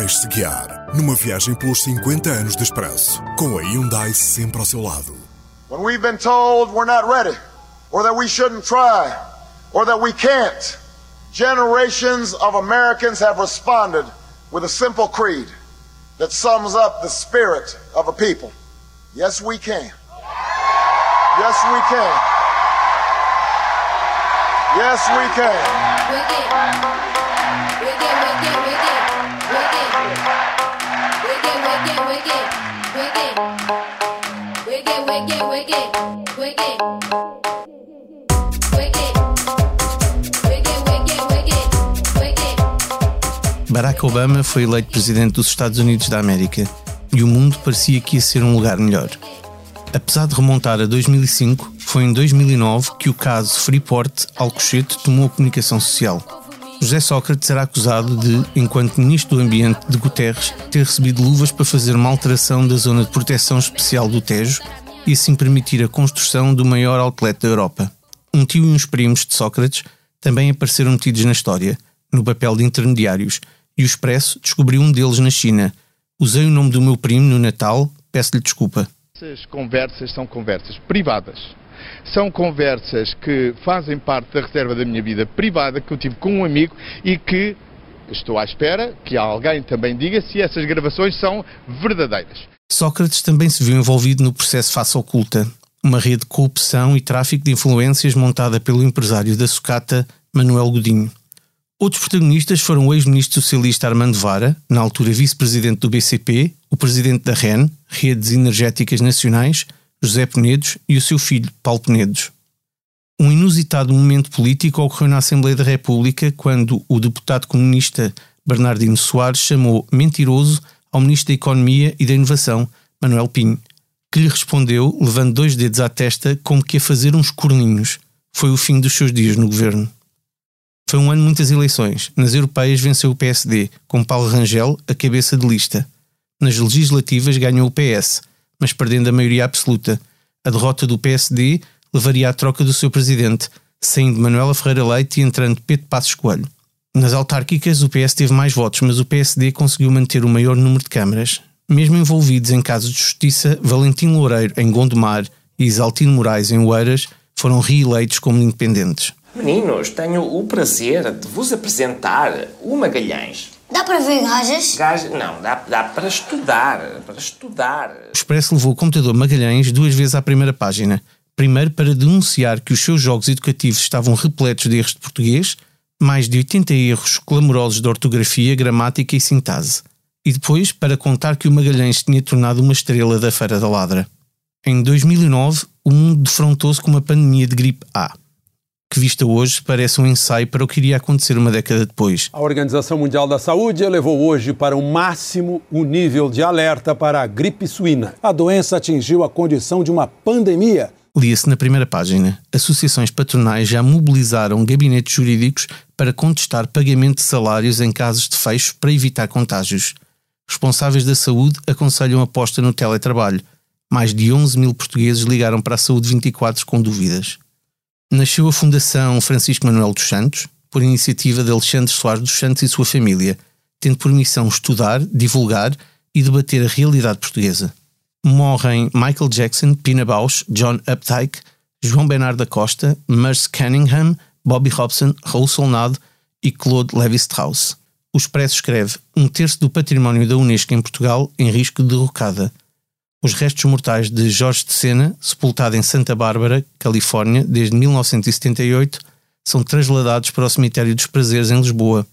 Deixe-se guiar numa viagem pelos 50 anos de Expresso, com a Hyundai sempre ao seu lado. When we've been told we're not ready, or that we shouldn't try, or that we can't, generations of Americans have responded with a simple creed that sums up the spirit of a people. Yes, we can. Yes, we can. Yes, we can. Wicked. Wicked, wicked, wicked. Barack Obama foi eleito presidente dos Estados Unidos da América e o mundo parecia que ia ser um lugar melhor. Apesar de remontar a 2005, foi em 2009 que o caso Freeport Alcochete tomou a comunicação social. José Sócrates era acusado de, enquanto ministro do Ambiente de Guterres, ter recebido luvas para fazer uma alteração da zona de proteção especial do Tejo e assim permitir a construção do maior outlet da Europa. Um tio e uns primos de Sócrates também apareceram metidos na história, no papel de intermediários, e o Expresso descobriu um deles na China. Usei o nome do meu primo no Natal, peço-lhe desculpa. Essas conversas são conversas privadas. São conversas que fazem parte da reserva da minha vida privada que eu tive com um amigo e que estou à espera que alguém também diga se essas gravações são verdadeiras. Sócrates também se viu envolvido no processo Face Oculta, uma rede de corrupção e tráfico de influências montada pelo empresário da sucata Manuel Godinho. Outros protagonistas foram o ex-ministro socialista Armando Vara, na altura vice-presidente do BCP, o presidente da REN, Redes Energéticas Nacionais, José Penedos e o seu filho, Paulo Penedos. Um inusitado momento político ocorreu na Assembleia da República quando o deputado comunista Bernardino Soares chamou mentiroso ao ministro da Economia e da Inovação, Manuel Pinho, que lhe respondeu, levando dois dedos à testa, como que a fazer uns corninhos. Foi o fim dos seus dias no governo. Foi um ano de muitas eleições. Nas europeias venceu o PSD, com Paulo Rangel a cabeça de lista. Nas legislativas ganhou o PS, mas perdendo a maioria absoluta. A derrota do PSD levaria à troca do seu presidente, saindo Manuela Ferreira Leite e entrando Pedro Passos Coelho. Nas autárquicas, o PS teve mais votos, mas o PSD conseguiu manter o maior número de câmaras. Mesmo envolvidos em casos de justiça, Valentim Loureiro, em Gondomar, e Isaltino Moraes, em Oeiras, foram reeleitos como independentes. Meninos, tenho o prazer de vos apresentar o Magalhães. Dá para ver gajas? Gajo, não, dá, dá para estudar, para estudar. O Expresso levou o computador Magalhães duas vezes à primeira página. Primeiro para denunciar que os seus jogos educativos estavam repletos de erros de português, mais de 80 erros clamorosos de ortografia, gramática e sintase. E depois para contar que o Magalhães tinha tornado uma estrela da Feira da Ladra. Em 2009, o mundo defrontou-se com uma pandemia de gripe A, que vista hoje parece um ensaio para o que iria acontecer uma década depois. A Organização Mundial da Saúde elevou hoje para o máximo o nível de alerta para a gripe suína. A doença atingiu a condição de uma pandemia. Lia-se na primeira página. Associações patronais já mobilizaram gabinetes jurídicos para contestar pagamento de salários em casos de fecho para evitar contágios. Responsáveis da saúde aconselham aposta no teletrabalho. Mais de 11 mil portugueses ligaram para a Saúde 24 com dúvidas. Nasceu a Fundação Francisco Manuel dos Santos, por iniciativa de Alexandre Soares dos Santos e sua família, tendo por missão estudar, divulgar e debater a realidade portuguesa. Morrem Michael Jackson, Pina Bausch, John Updike, João Bernardo da Costa, Merce Cunningham, Bobby Robson, Raul Solnado e Claude Lévi-Strauss. O Expresso escreve um terço do património da Unesco em Portugal em risco de derrocada. Os restos mortais de Jorge de Sena, sepultado em Santa Bárbara, Califórnia, desde 1978, são trasladados para o Cemitério dos Prazeres, em Lisboa.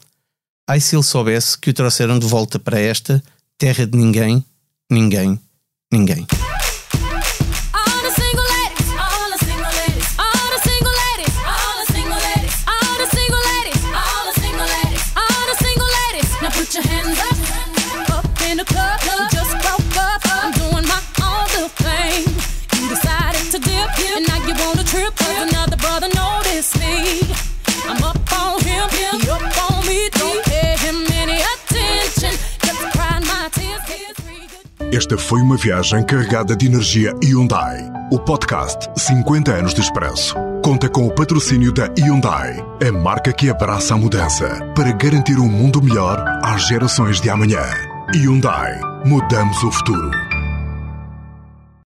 Ai se ele soubesse que o trouxeram de volta para esta terra de ninguém, ninguém, ninguém. And now you want to trip 'cause another brother noticed me. I'm up on him, he up on me. Don't pay him any attention. Just my tears, tears. Esta foi uma viagem carregada de energia Hyundai. O podcast 50 anos de Expresso. conta com o patrocínio da Hyundai, a marca que abraça a mudança para garantir um mundo melhor às gerações de amanhã. Hyundai, mudamos o futuro.